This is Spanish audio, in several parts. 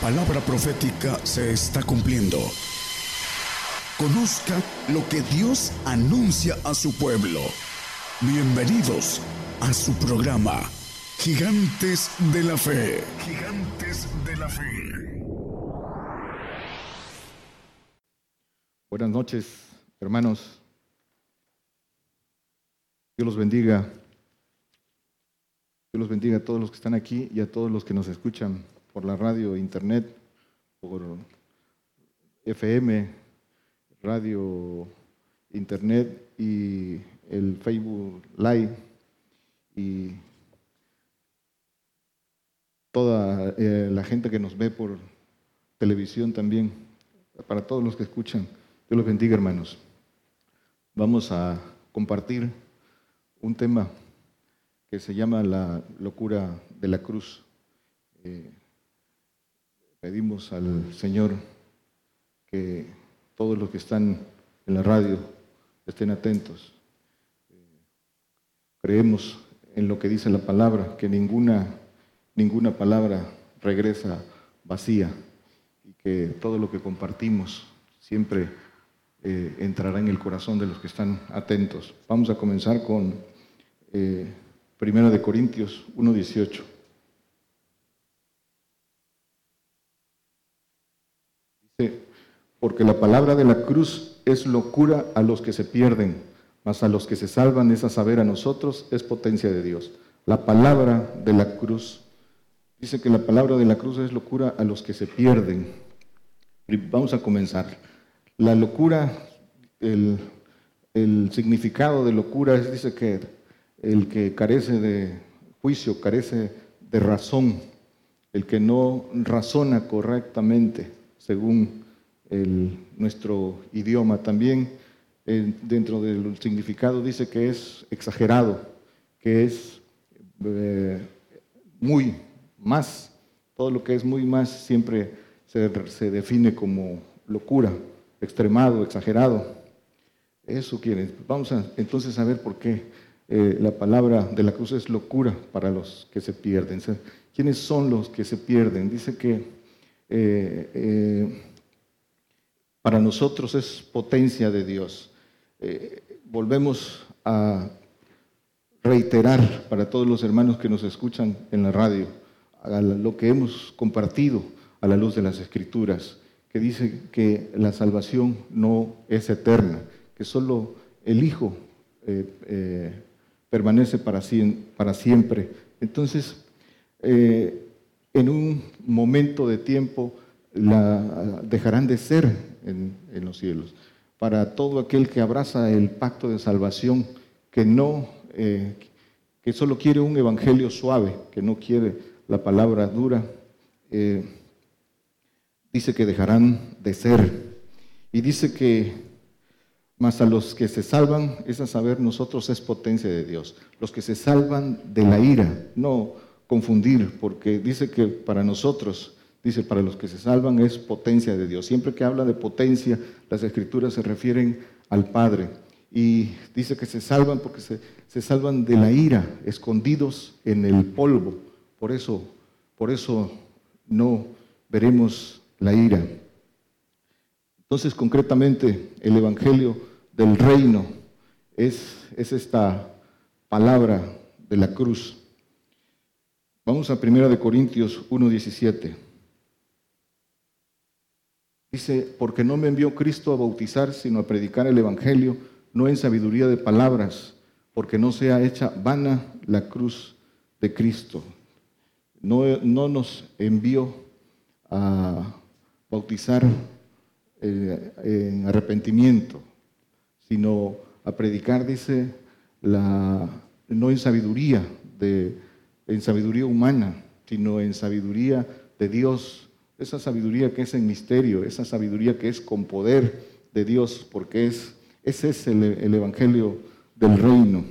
Palabra profética se está cumpliendo. Conozca lo que Dios anuncia a su pueblo. Bienvenidos a su programa, Gigantes de la Fe. Gigantes de la Fe. Buenas noches, hermanos. Dios los bendiga. Dios los bendiga a todos los que están aquí y a todos los que nos escuchan por la radio, internet, por FM, radio, internet y el Facebook Live y toda eh, la gente que nos ve por televisión también, para todos los que escuchan. Dios los bendiga, hermanos. Vamos a compartir un tema que se llama la locura de la cruz. Eh, pedimos al Señor que todos los que están en la radio estén atentos. Eh, creemos en lo que dice la palabra, que ninguna, ninguna palabra regresa vacía y que todo lo que compartimos siempre eh, entrará en el corazón de los que están atentos. Vamos a comenzar con eh, de Corintios 1.18. Dice, porque la palabra de la cruz es locura a los que se pierden, mas a los que se salvan es a saber a nosotros, es potencia de Dios. La palabra de la cruz, dice que la palabra de la cruz es locura a los que se pierden. Vamos a comenzar. La locura, el, el significado de locura es, dice que el que carece de juicio, carece de razón, el que no razona correctamente según el- nuestro idioma. También eh, dentro del significado dice que es exagerado, que es eh, muy más, todo lo que es muy más siempre se, define como locura, extremado, exagerado. Eso quiere. Vamos a, entonces a ver por qué eh, la palabra de la cruz es locura para los que se pierden. ¿Quiénes son los que se pierden? Dice que para nosotros es potencia de Dios. Eh, volvemos a reiterar para todos los hermanos que nos escuchan en la radio lo que hemos compartido a la luz de las escrituras, que dice que la salvación no es eterna, que solo el Hijo eh, eh, permanece para, siem- para siempre. Entonces, en un momento de tiempo la, dejarán de ser en, los cielos. Para todo aquel que abraza el pacto de salvación, que no, eh, que solo quiere un evangelio suave, que no quiere la palabra dura, eh, dice que dejarán de ser. Y dice que mas a los que se salvan, es a saber, nosotros es potencia de Dios. Los que se salvan de la ira, no confundir, porque dice que para nosotros, dice, para los que se salvan es potencia de Dios. Siempre que habla de potencia, las escrituras se refieren al Padre. Y dice que se salvan porque se, se salvan de la ira, escondidos en el polvo. Por eso, por eso no veremos la ira. Entonces, concretamente, el Evangelio del Reino es, es esta palabra de la cruz. Vamos a 1 de Corintios 1.17. Dice, porque no me envió Cristo a bautizar, sino a predicar el Evangelio, no en sabiduría de palabras, porque no sea hecha vana la cruz de Cristo. no, no nos envió a bautizar eh, en arrepentimiento, sino a predicar, dice, la, no en sabiduría, de, en sabiduría humana, sino en sabiduría de Dios, esa sabiduría que es en misterio, esa sabiduría que es con poder de Dios, porque es, ese es el, el Evangelio del reino,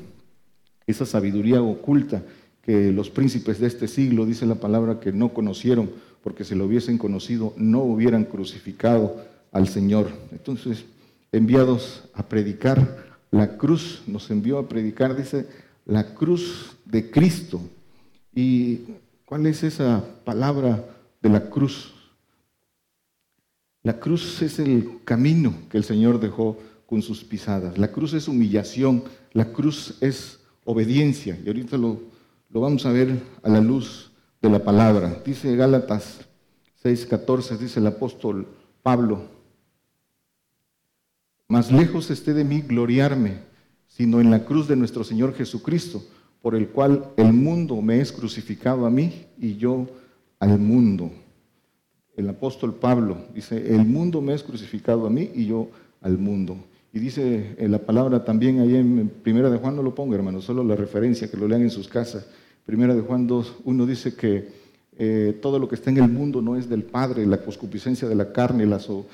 esa sabiduría oculta que los príncipes de este siglo, dice la palabra, que no conocieron, porque si lo hubiesen conocido, no hubieran crucificado al Señor. Entonces, enviados a predicar la cruz, nos envió a predicar, dice, la cruz de Cristo. ¿Y cuál es esa palabra de la cruz? La cruz es el camino que el Señor dejó con sus pisadas. La cruz es humillación, la cruz es obediencia. Y ahorita lo, lo vamos a ver a la luz de la palabra. Dice Gálatas 6:14, dice el apóstol Pablo, más lejos esté de mí gloriarme, sino en la cruz de nuestro Señor Jesucristo, por el cual el mundo me es crucificado a mí y yo al mundo. El apóstol Pablo dice, el mundo me es crucificado a mí y yo al mundo. Y dice en la palabra también ahí en Primera de Juan, no lo ponga hermano, solo la referencia, que lo lean en sus casas. Primera de Juan 2, uno dice que eh, todo lo que está en el mundo no es del Padre, la concupiscencia de la carne, la, so-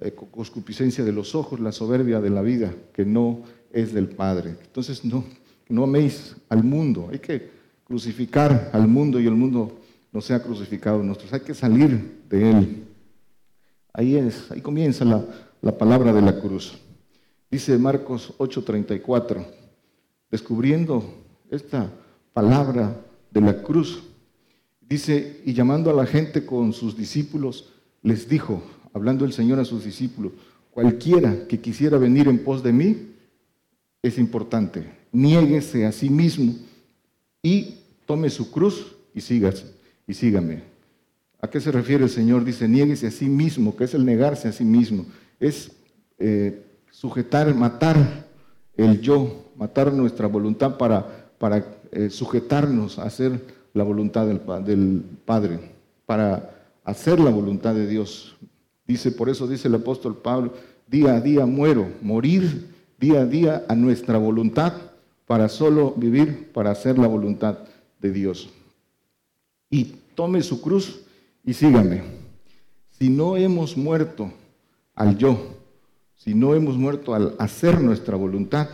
eh, concupiscencia de los ojos, la soberbia de la vida, que no es del Padre. Entonces no, no améis al mundo, hay que crucificar al mundo y el mundo no sea crucificado nosotros, hay que salir de él. Ahí es, ahí comienza la, la palabra de la cruz. Dice Marcos 8:34, descubriendo esta palabra de la cruz, dice, y llamando a la gente con sus discípulos, les dijo, hablando el Señor a sus discípulos, cualquiera que quisiera venir en pos de mí, es importante, niéguese a sí mismo y tome su cruz y sígase, y sígame. ¿A qué se refiere el Señor? Dice, niéguese a sí mismo, que es el negarse a sí mismo. Es eh, sujetar, matar el yo, matar nuestra voluntad para, eh, sujetarnos a hacer la voluntad del, del Padre, para hacer la voluntad de Dios. Dice, por eso dice el apóstol Pablo, día a día muero, morir día a día a nuestra voluntad para solo vivir, para hacer la voluntad de Dios y tome su cruz y sígame. Si no hemos muerto al yo, si no hemos muerto al hacer nuestra voluntad,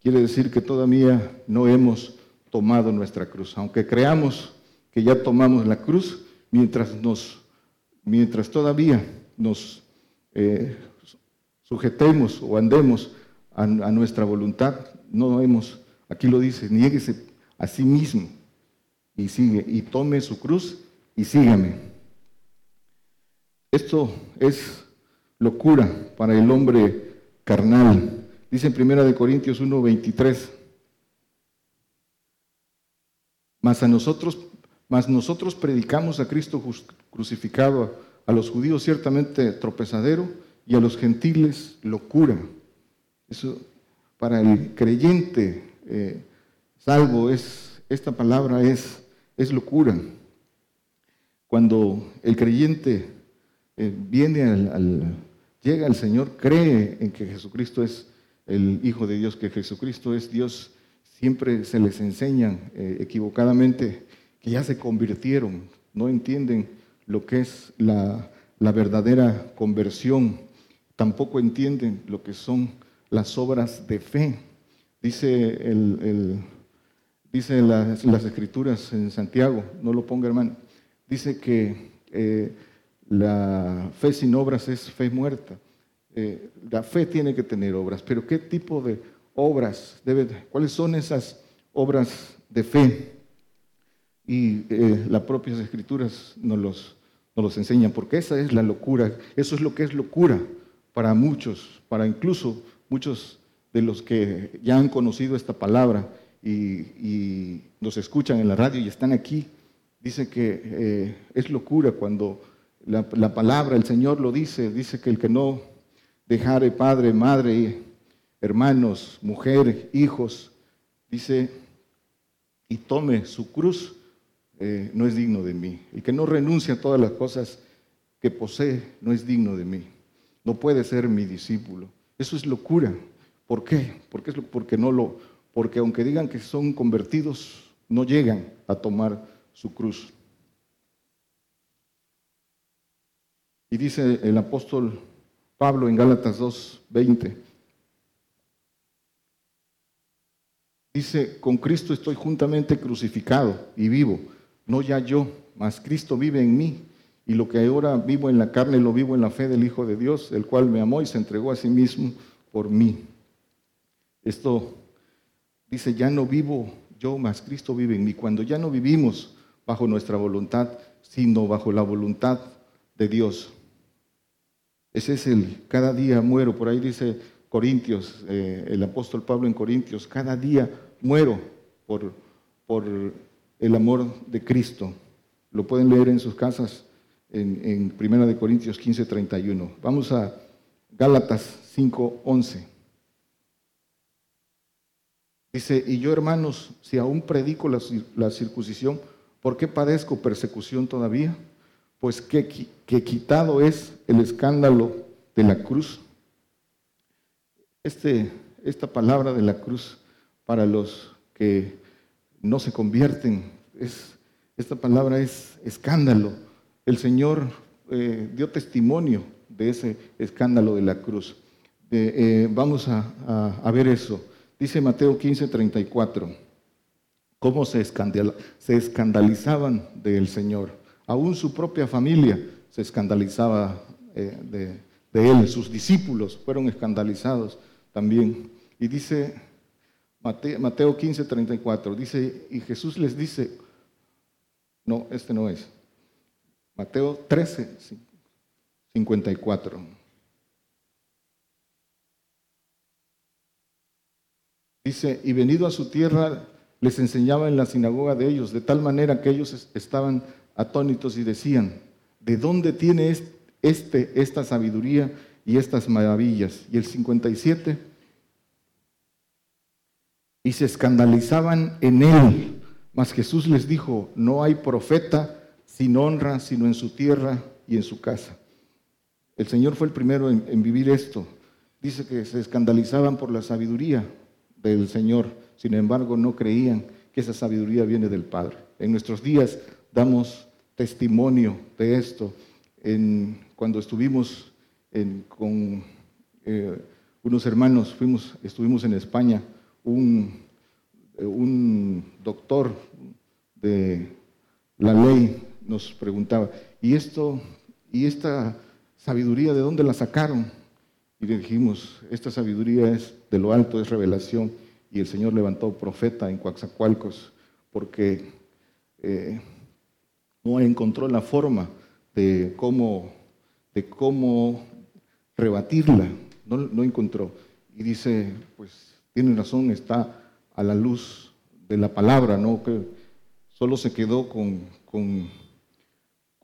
quiere decir que todavía no hemos tomado nuestra cruz. Aunque creamos que ya tomamos la cruz, mientras, nos, mientras todavía nos eh, sujetemos o andemos a, a nuestra voluntad, no hemos, aquí lo dice, niéguese a sí mismo y sigue, y tome su cruz y sígame. Esto es locura para el hombre carnal. Dice en 1 de Corintios 1, 23. Mas a nosotros, mas nosotros predicamos a Cristo crucificado, a los judíos ciertamente tropezadero y a los gentiles locura. Eso para el creyente eh, salvo es esta palabra es es locura. Cuando el creyente eh, viene al, llega al Señor, cree en que Jesucristo es el Hijo de Dios, que Jesucristo es Dios, siempre se les enseñan eh, equivocadamente que ya se convirtieron, no entienden lo que es la, la verdadera conversión, tampoco entienden lo que son las obras de fe. Dice el, Dice las, escrituras en Santiago, no lo ponga hermano, dice que eh, la fe sin obras es fe muerta. Eh, la fe tiene que tener obras, pero ¿qué tipo de obras debe? ¿Cuáles son esas obras de fe? Y eh, las propias escrituras nos los, nos los enseñan, porque esa es la locura, eso es lo que es locura para muchos, para incluso muchos de los que ya han conocido esta palabra y, nos escuchan en la radio y están aquí, dice que eh, es locura cuando la, la palabra, el Señor lo dice, dice que el que no dejare padre, madre, hermanos, mujer, hijos, dice, y tome su cruz, eh, no es digno de mí. El que no renuncia a todas las cosas que posee no es digno de mí. No puede ser mi discípulo. Eso es locura. ¿Por qué? Porque, no lo, porque aunque digan que son convertidos, no llegan a tomar su cruz. Y dice el apóstol Pablo en Gálatas 2:20. Dice, con Cristo estoy juntamente crucificado y vivo, no ya yo, mas Cristo vive en mí. Y lo que ahora vivo en la carne lo vivo en la fe del Hijo de Dios, el cual me amó y se entregó a sí mismo por mí. Esto dice, ya no vivo yo, mas Cristo vive en mí. Cuando ya no vivimos bajo nuestra voluntad, sino bajo la voluntad de Dios. Ese es el, cada día muero, por ahí dice Corintios, eh, el apóstol Pablo en Corintios, cada día muero por, por el amor de Cristo. Lo pueden leer en sus casas en, en Primera de Corintios 15, 31. Vamos a Gálatas 5, 11. Dice, y yo hermanos, si aún predico la, la circuncisión, ¿por qué padezco persecución todavía? Pues que, que quitado es el escándalo de la cruz. Este, esta palabra de la cruz para los que no se convierten, es, esta palabra es escándalo. El Señor eh, dio testimonio de ese escándalo de la cruz. Eh, vamos a- a ver eso. Dice Mateo 15, 34, cómo se, escandal- se escandalizaban del Señor. Aún su propia familia se escandalizaba eh, de, él, sus discípulos fueron escandalizados también. Y dice Mate- Mateo 15, 34, dice, y Jesús les dice, no, este no es. Mateo 13, 54. Dice, y venido a su tierra, les enseñaba en la sinagoga de ellos, de tal manera que ellos es- estaban atónitos y decían, ¿de dónde tiene es- este, esta sabiduría y estas maravillas? Y el 57, y se escandalizaban en él. Mas Jesús les dijo, no hay profeta sin honra, sino en su tierra y en su casa. El Señor fue el primero en vivir esto. Dice que se escandalizaban por la sabiduría del Señor, sin embargo no creían que esa sabiduría viene del Padre. En nuestros días damos testimonio de esto. Cuando estuvimos en- con eh, unos hermanos, fuimos, estuvimos en España, un, eh, un doctor de la ley nos preguntaba, ¿y esto, y esta sabiduría de dónde la sacaron? Y dijimos, esta sabiduría es de lo alto, es revelación. Y el Señor levantó profeta en Coaxacualcos porque eh, no encontró la forma de cómo, de cómo rebatirla, no, no encontró. Y dice, pues tiene razón, está a la luz de la palabra, ¿no? Que solo se quedó con, con,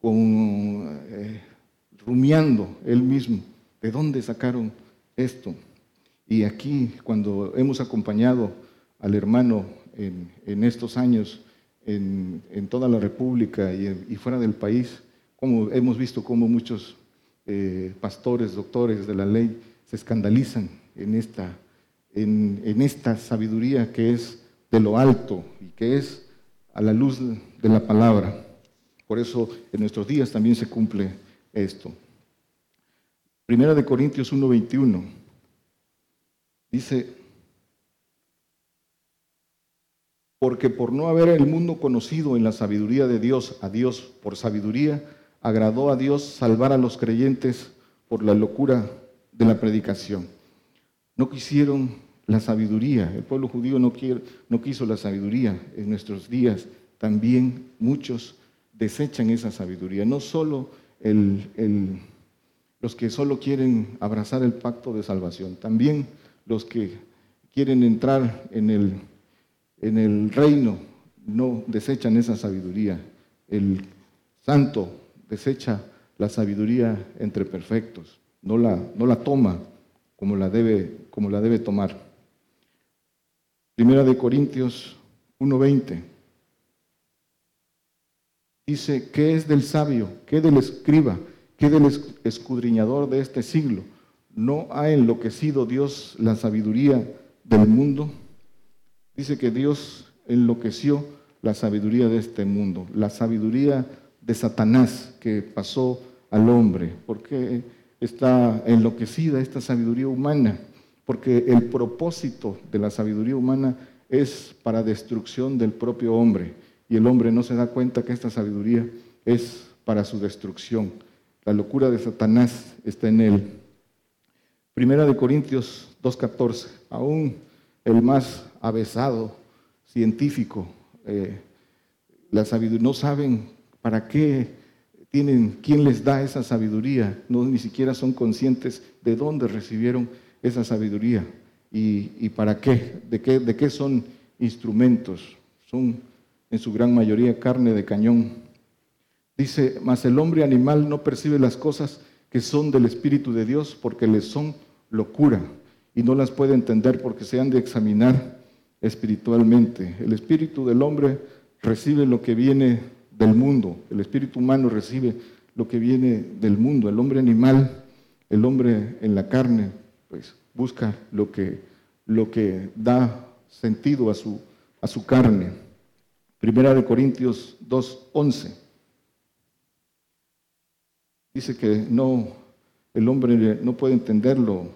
con eh, rumiando él mismo. ¿De dónde sacaron esto? Y aquí, cuando hemos acompañado al hermano en, estos años, en, toda la República y, fuera del país, como hemos visto cómo muchos eh, pastores, doctores de la ley se escandalizan en esta, en esta sabiduría que es de lo alto y que es a la luz de la palabra. Por eso en nuestros días también se cumple esto. Primera de Corintios 1:21 dice, porque por no haber el mundo conocido en la sabiduría de Dios, a Dios por sabiduría, agradó a Dios salvar a los creyentes por la locura de la predicación. No quisieron la sabiduría, el pueblo judío no, no quiso la sabiduría en nuestros días. También muchos desechan esa sabiduría, no solo el- los que solo quieren abrazar el pacto de salvación, también los que quieren entrar en el, en el reino no desechan esa sabiduría. El santo desecha la sabiduría entre perfectos, no la, no la toma como la, debe, como la debe tomar. Primera de Corintios 1.20. Dice, ¿qué es del sabio? ¿Qué del escriba? ¿Qué del es- escudriñador de este siglo? ¿No ha enloquecido Dios la sabiduría del mundo? Dice que Dios enloqueció la sabiduría de este mundo, la sabiduría de Satanás que pasó al hombre. ¿Por qué está enloquecida esta sabiduría humana? Porque el propósito de la sabiduría humana es para destrucción del propio hombre. Y el hombre no se da cuenta que esta sabiduría es para su destrucción. La locura de Satanás está en él. Primera de Corintios 2.14. Aún el más avesado científico, eh, la sabiduría, no saben para qué tienen, quién les da esa sabiduría, no ni siquiera son conscientes de dónde recibieron esa sabiduría y, y para qué, de qué, de qué son instrumentos. Son en su gran mayoría carne de cañón. Dice, mas el hombre animal no percibe las cosas que son del Espíritu de Dios porque les son locura y no las puede entender porque se han de examinar espiritualmente. El espíritu del hombre recibe lo que viene del mundo, el espíritu humano recibe lo que viene del mundo, el hombre animal, el hombre en la carne, pues busca lo que, lo que da sentido a su, a su carne. Primera de Corintios 2.11 dice que no, el hombre no puede entenderlo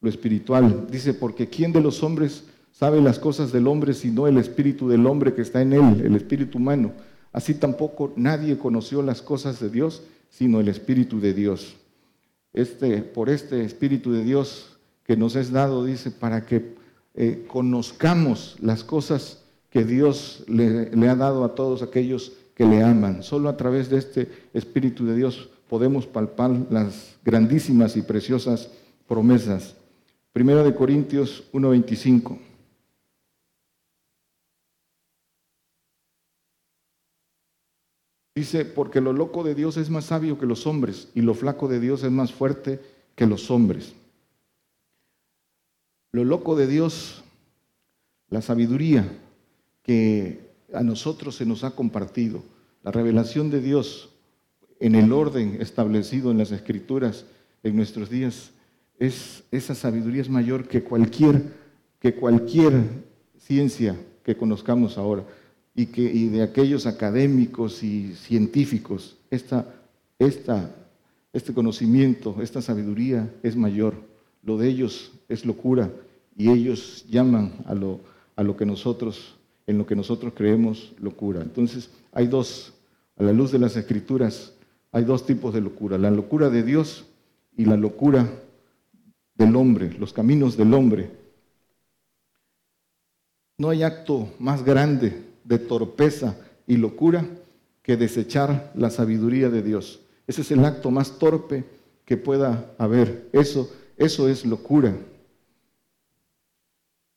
lo espiritual. Dice, porque ¿quién de los hombres sabe las cosas del hombre sino el espíritu del hombre que está en él, el espíritu humano? Así tampoco nadie conoció las cosas de Dios sino el espíritu de Dios. Este, por este espíritu de Dios que nos es dado, dice, para que eh, conozcamos las cosas que Dios le, le ha dado a todos aquellos que le aman. Solo a través de este espíritu de Dios podemos palpar las grandísimas y preciosas promesas. Primera de Corintios 1:25. Dice, porque lo loco de Dios es más sabio que los hombres y lo flaco de Dios es más fuerte que los hombres. Lo loco de Dios, la sabiduría que a nosotros se nos ha compartido, la revelación de Dios en el orden establecido en las escrituras en nuestros días, es, esa sabiduría es mayor que cualquier, que cualquier ciencia que conozcamos ahora y, que, y de aquellos académicos y científicos. Esta, esta, este conocimiento, esta sabiduría es mayor. Lo de ellos es locura y ellos llaman a lo, a lo que nosotros, en lo que nosotros creemos locura. Entonces, hay dos, a la luz de las escrituras, hay dos tipos de locura, la locura de Dios y la locura del hombre, los caminos del hombre. No hay acto más grande de torpeza y locura que desechar la sabiduría de Dios. Ese es el acto más torpe que pueda haber. Eso, eso es locura.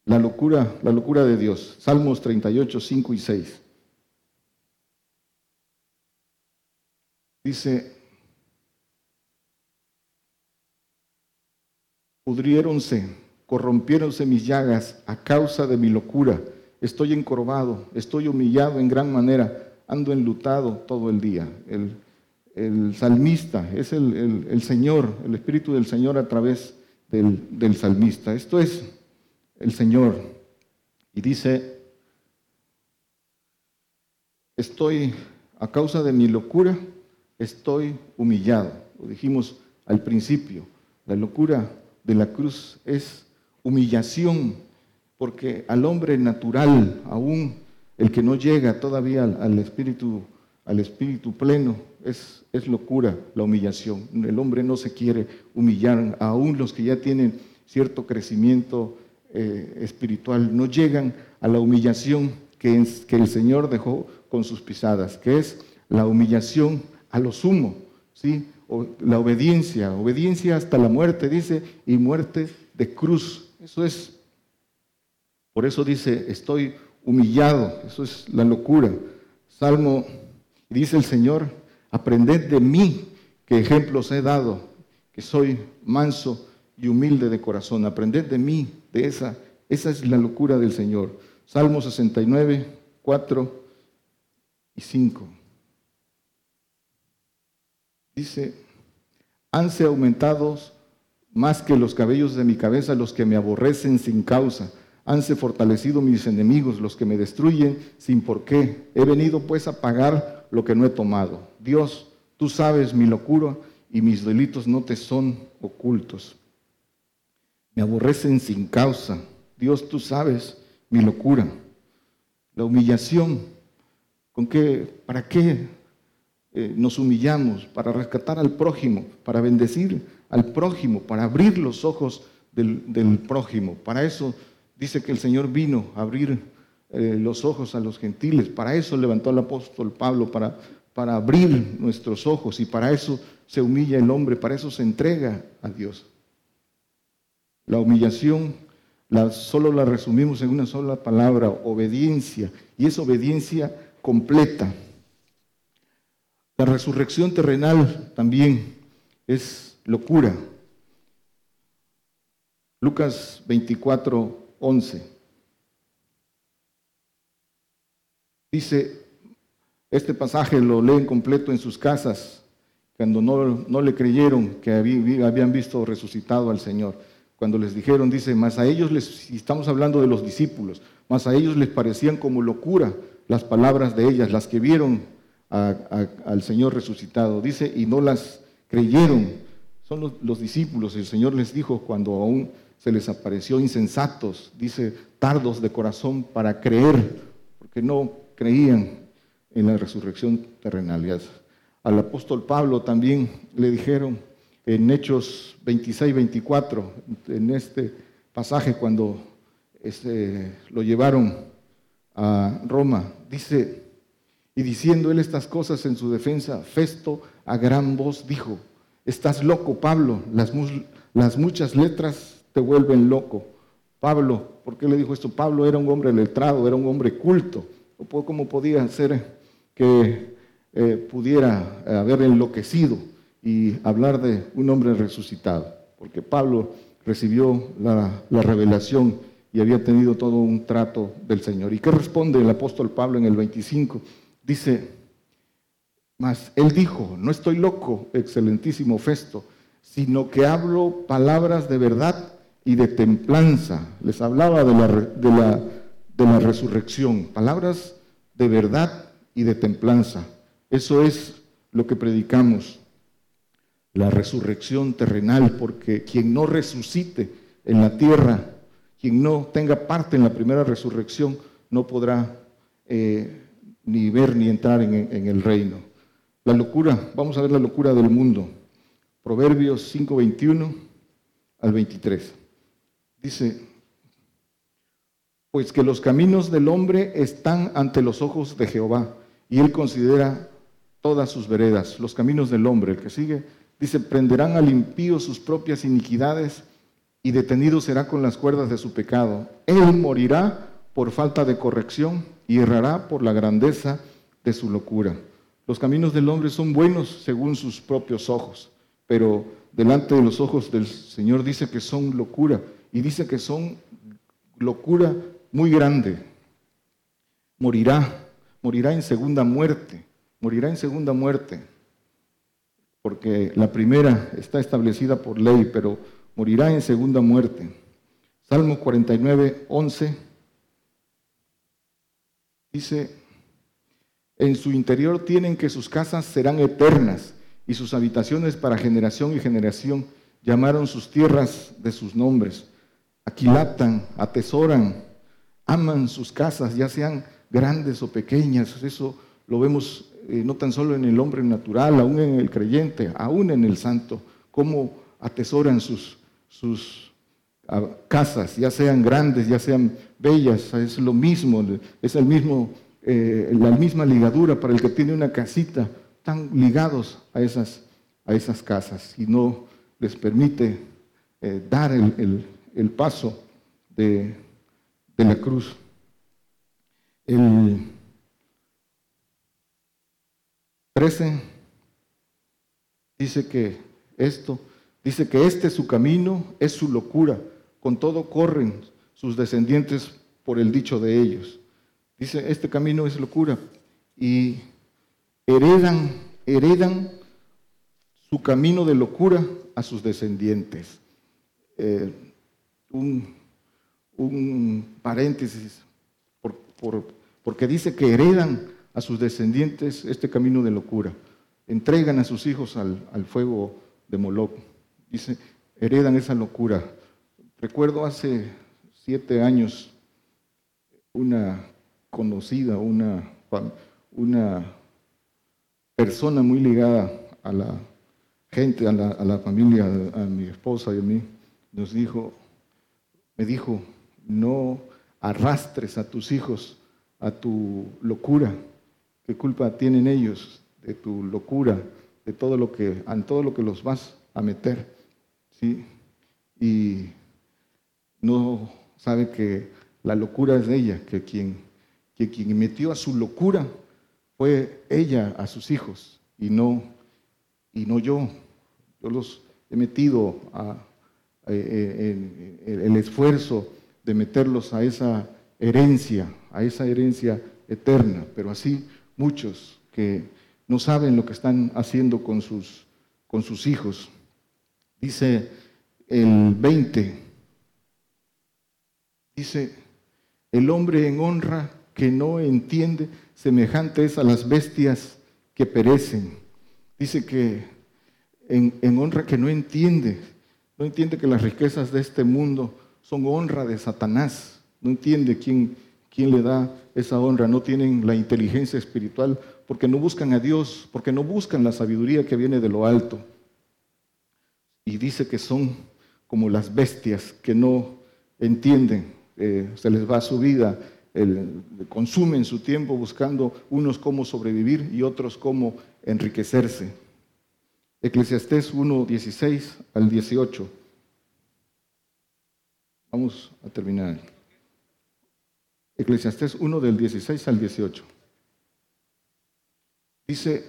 La locura, la locura de Dios. Salmos 38, 5 y 6. Dice, pudriéronse, corrompiéronse mis llagas a causa de mi locura. Estoy encorvado, estoy humillado en gran manera, ando enlutado todo el día. El, salmista es el, el, el, Señor, el Espíritu del Señor a través del, del salmista. Esto es el Señor. Y dice, estoy, a causa de mi locura, estoy humillado. Lo dijimos al principio, la locura de la cruz es humillación, porque al hombre natural, aún el que no llega todavía al, espíritu, al espíritu pleno, es, locura la humillación. El hombre no se quiere humillar, aún los que ya tienen cierto crecimiento eh, espiritual no llegan a la humillación que, que el Señor dejó con sus pisadas, que es la humillación a lo sumo, ¿sí? La obediencia, obediencia hasta la muerte, dice, y muerte de cruz. Eso es, por eso dice, estoy humillado, eso es la locura. Salmo, dice el Señor, aprended de mí, que ejemplos he dado, que soy manso y humilde de corazón. Aprended de mí, de esa, esa es la locura del Señor. Salmo 69, 4 y 5. Dice, hanse aumentados más que los cabellos de mi cabeza los que me aborrecen sin causa. Hanse fortalecido mis enemigos, los que me destruyen sin por qué. He venido pues a pagar lo que no he tomado. Dios, tú sabes mi locura y mis delitos no te son ocultos. Me aborrecen sin causa. Dios, tú sabes mi locura. La humillación, ¿con qué? ¿Para qué eh, nos humillamos? Para rescatar al prójimo, para bendecir al prójimo, para abrir los ojos del, prójimo. Para eso dice que el Señor vino a abrir eh, los ojos a los gentiles. Para eso levantó al apóstol Pablo, para, para abrir nuestros ojos y para eso se humilla el hombre, para eso se entrega a Dios. La humillación la, solo la resumimos en una sola palabra, obediencia, y es obediencia completa. La resurrección terrenal también es locura. Lucas 24, 11. Dice, este pasaje lo leen completo en sus casas, cuando no, no le creyeron que habían visto resucitado al Señor. Cuando les dijeron, dice, más a ellos les, estamos hablando de los discípulos, más a ellos les parecían como locura las palabras de ellas, las que vieron al Señor resucitado. Dice, y no las creyeron. Son los, los discípulos. El Señor les dijo cuando aún se les apareció insensatos, dice, tardos de corazón para creer, porque no creían en la resurrección terrenal. Al apóstol Pablo también le dijeron en Hechos 26, 24, en este pasaje cuando este, lo llevaron a Roma, dice, y diciendo él estas cosas en su defensa, Festo a gran voz dijo, estás loco, Pablo, las, las muchas letras te vuelven loco. Pablo, ¿por qué le dijo esto? Pablo era un hombre letrado, era un hombre culto. ¿Cómo podía ser que eh, pudiera haber enloquecido y hablar de un hombre resucitado? Porque Pablo recibió la, la revelación y había tenido todo un trato del Señor. ¿Y qué responde el apóstol Pablo en el 25? Dice, mas él dijo, no estoy loco, excelentísimo Festo, sino que hablo palabras de verdad y de templanza. Les hablaba de la, de la, de la resurrección, palabras de verdad y de templanza. Eso es lo que predicamos, la resurrección terrenal, porque quien no resucite en la tierra, quien no tenga parte en la primera resurrección, no podrá eh, ni ver ni entrar en, el reino. La locura, vamos a ver la locura del mundo. Proverbios 5, 21 al 23. Dice, pues que los caminos del hombre están ante los ojos de Jehová y él considera todas sus veredas, los caminos del hombre. El que sigue dice, prenderán al impío sus propias iniquidades y detenido será con las cuerdas de su pecado. Él morirá por falta de corrección y errará por la grandeza de su locura. Los caminos del hombre son buenos según sus propios ojos, pero delante de los ojos del Señor dice que son locura y dice que son locura muy grande. Morirá, morirá en segunda muerte, morirá en segunda muerte, porque la primera está establecida por ley, pero morirá en segunda muerte. Salmo 49, 11 dice, en su interior tienen que sus casas serán eternas y sus habitaciones para generación y generación llamaron sus tierras de sus nombres aquilatan, atesoran, aman sus casas, ya sean grandes o pequeñas. Eso lo vemos eh, no tan solo en el hombre natural, aún en el creyente, aún en el santo, cómo atesoran sus, sus casas, ya sean grandes, ya sean bellas, es lo mismo, es el mismo, eh, la misma ligadura para el que tiene una casita, están ligados a esas, a esas casas y no les permite eh, dar el, el paso de, la cruz. El 13 dice que esto, dice que este su camino es su locura, con todo corren sus descendientes por el dicho de ellos. Dice, este camino es locura y heredan, heredan su camino de locura a sus descendientes. Eh, un, paréntesis, por- porque dice que heredan a sus descendientes este camino de locura. Entregan a sus hijos al, al fuego de Moloch. Dice, heredan esa locura. Recuerdo hace siete años una conocida, una, una persona muy ligada a la gente, a la, a la familia, a mi esposa y a mí, nos dijo, me dijo, no arrastres a tus hijos a tu locura. ¿Qué culpa tienen ellos de tu locura, de todo lo que, en todo lo que los vas a meter? ¿Sí? Y no sabe que la locura es de ella, que quien, que quien metió a su locura fue ella a sus hijos y no, y no yo. Yo los he metido a, eh, en- en el esfuerzo de meterlos a esa herencia, a esa herencia eterna, pero así muchos que no saben lo que están haciendo con sus, con sus hijos. Dice el 20, dice, el hombre en honra que no entiende, semejante es a las bestias que perecen. Dice que en, en honra que no entiende, no entiende que las riquezas de este mundo son honra de Satanás, no entiende quién, quién le da esa honra, no tienen la inteligencia espiritual, porque no buscan a Dios, porque no buscan la sabiduría que viene de lo alto. Y dice que son como las bestias que no entienden, eh, se les va su vida, el- consumen su tiempo buscando unos cómo sobrevivir y otros cómo enriquecerse. Eclesiastés 1, 16 al 18. Vamos a terminar. Eclesiastés 1 del 16 al 18. Dice,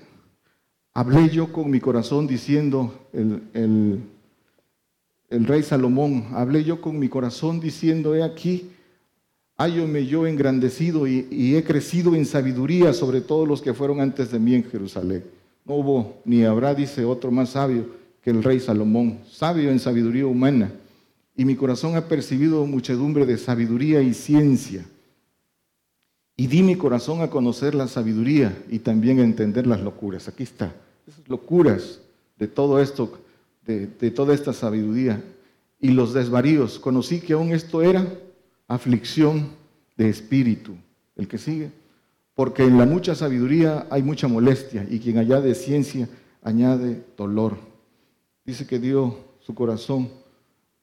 hablé yo con mi corazón diciendo, el, el- el rey Salomón, hablé yo con mi corazón diciendo, he aquí, hállome yo engrandecido y, y he crecido en sabiduría sobre todos los que fueron antes de mí en Jerusalén. No hubo ni habrá, dice otro más sabio que el rey Salomón, sabio en sabiduría humana. Y mi corazón ha percibido muchedumbre de sabiduría y ciencia. Y di mi corazón a conocer la sabiduría y también a entender las locuras. Aquí está, esas locuras de todo esto, de, toda esta sabiduría. Y los desvaríos. Conocí que aún esto era aflicción de espíritu. El que sigue. Porque en la mucha sabiduría hay mucha molestia y quien añade ciencia añade dolor. Dice que dio su corazón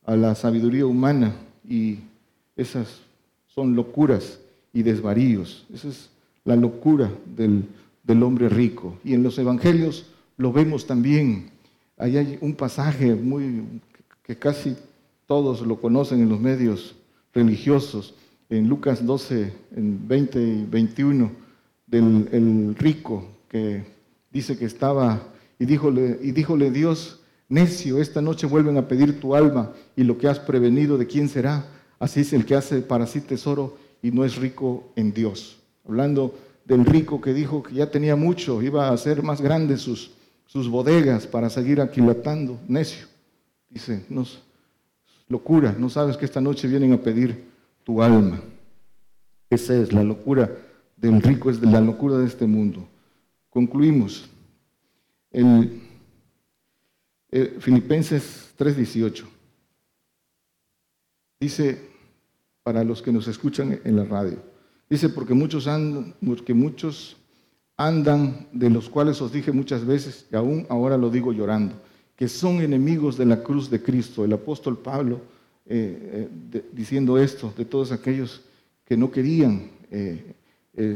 a la sabiduría humana y esas son locuras y desvaríos. Esa es la locura del, del hombre rico. Y en los evangelios lo vemos también. Ahí hay un pasaje muy que casi todos lo conocen en los medios religiosos, en Lucas 12, en 20 y 21, del el rico que dice que estaba, y díjole, y díjole Dios, necio, esta noche vuelven a pedir tu alma y lo que has prevenido, ¿de quién será? Así es el que hace para sí tesoro y no es rico en Dios. Hablando del rico que dijo que ya tenía mucho, iba a hacer más grandes sus, sus bodegas para seguir aquilatando, necio. Dice, no, locura, no sabes que esta noche vienen a pedir tu alma. Esa es la locura del rico, es de la locura de este mundo. Concluimos. El, el Filipenses 3:18 dice, para los que nos escuchan en la radio, dice, porque muchos andan, porque muchos andan, de los cuales os dije muchas veces, y aún ahora lo digo llorando, que son enemigos de la cruz de Cristo. El apóstol Pablo eh, eh, diciendo esto de todos aquellos que no querían eh,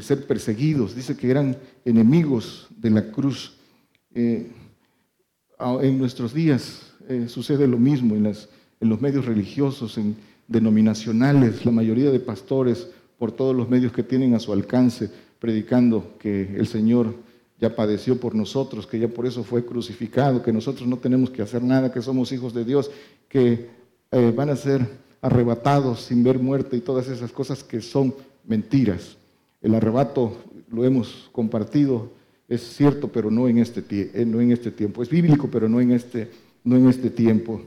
ser perseguidos, dice que eran enemigos de la cruz. En nuestros días sucede lo mismo en, las- en los medios religiosos, en denominacionales, la mayoría de pastores, por todos los medios que tienen a su alcance, predicando que el Señor ya padeció por nosotros, que ya por eso fue crucificado, que nosotros no tenemos que hacer nada, que somos hijos de Dios, que eh, van a ser arrebatados sin ver muerte y todas esas cosas que son mentiras. El arrebato lo hemos compartido es cierto, pero no en este, eh, no en este tiempo. Es bíblico, pero no en este, no en este tiempo.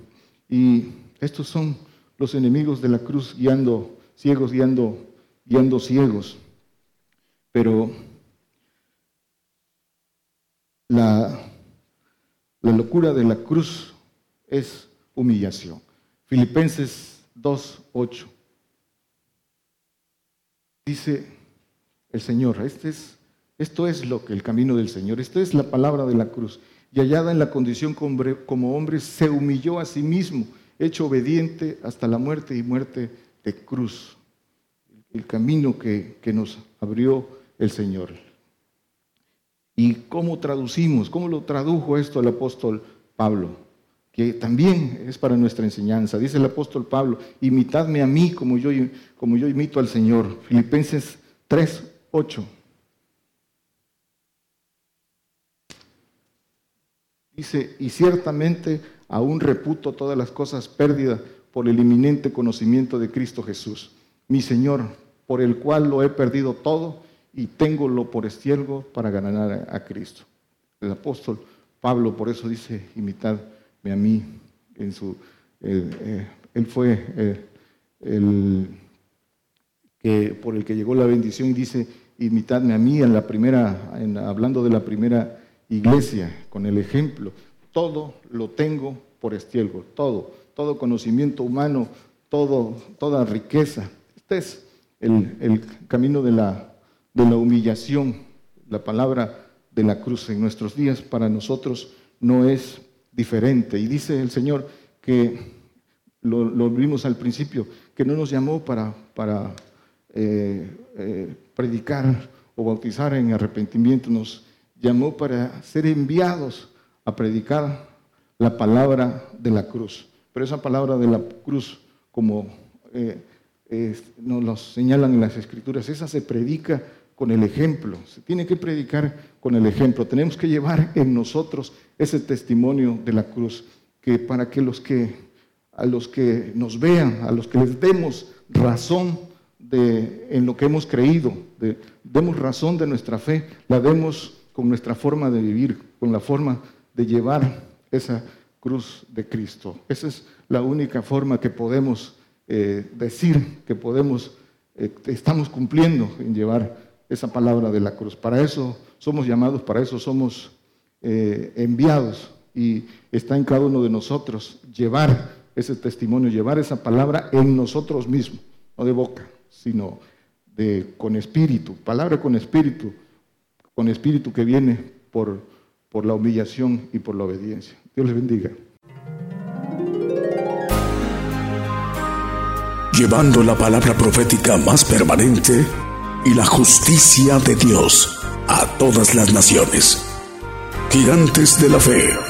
Y estos son los enemigos de la cruz guiando ciegos, guiando, guiando ciegos. Pero la, locura de la cruz es humillación. Filipenses 2, 8. Dice el Señor, este es, esto es lo que el camino del Señor, esta es la palabra de la cruz. Y hallada en la condición como hombre, se humilló a sí mismo, hecho obediente hasta la muerte y muerte de cruz. El camino que, que nos abrió el Señor. ¿Y cómo traducimos? ¿Cómo lo tradujo esto el apóstol Pablo? Que también es para nuestra enseñanza. Dice el apóstol Pablo, imitadme a mí como yo, como yo imito al Señor. Filipenses 3, 8. Dice, y ciertamente aún reputo todas las cosas pérdidas por el inminente conocimiento de Cristo Jesús, mi Señor, por el cual lo he perdido todo y tengo por estielgo para ganar a, Cristo. El apóstol Pablo por eso dice, imitadme a mí. En su, eh, él fue eh, el que, por el que llegó la bendición y dice, imitadme a mí en la primera, hablando de la primera iglesia, con el ejemplo. Todo lo tengo por estielgo, todo, todo conocimiento humano, todo, toda riqueza. Este es el, el camino de la de la humillación, la palabra de la cruz en nuestros días para nosotros no es diferente. Y dice el Señor que, lo, vimos al principio, que no nos llamó para, para eh, eh, predicar o bautizar en arrepentimiento, nos llamó para ser enviados a predicar la palabra de la cruz. Pero esa palabra de la cruz, como eh, nos lo señalan en las escrituras, esa se predica con el ejemplo, se tiene que predicar con el ejemplo. Tenemos que llevar en nosotros ese testimonio de la cruz, que para que los que a los que nos vean, a los que les demos razón de en lo que hemos creído, demos razón de nuestra fe, la demos con nuestra forma de vivir, con la forma de llevar esa cruz de Cristo. Esa es la única forma que podemos eh, decir que podemos, eh, estamos cumpliendo en llevar esa palabra de la cruz. Para eso somos llamados, para eso somos eh, enviados y está en cada uno de nosotros llevar ese testimonio, llevar esa palabra en nosotros mismos, no de boca, sino de con espíritu, palabra con espíritu, con espíritu que viene por, por la humillación y por la obediencia. Dios les bendiga. Llevando la palabra profética más permanente y la justicia de Dios a todas las naciones. Gigantes de la fe.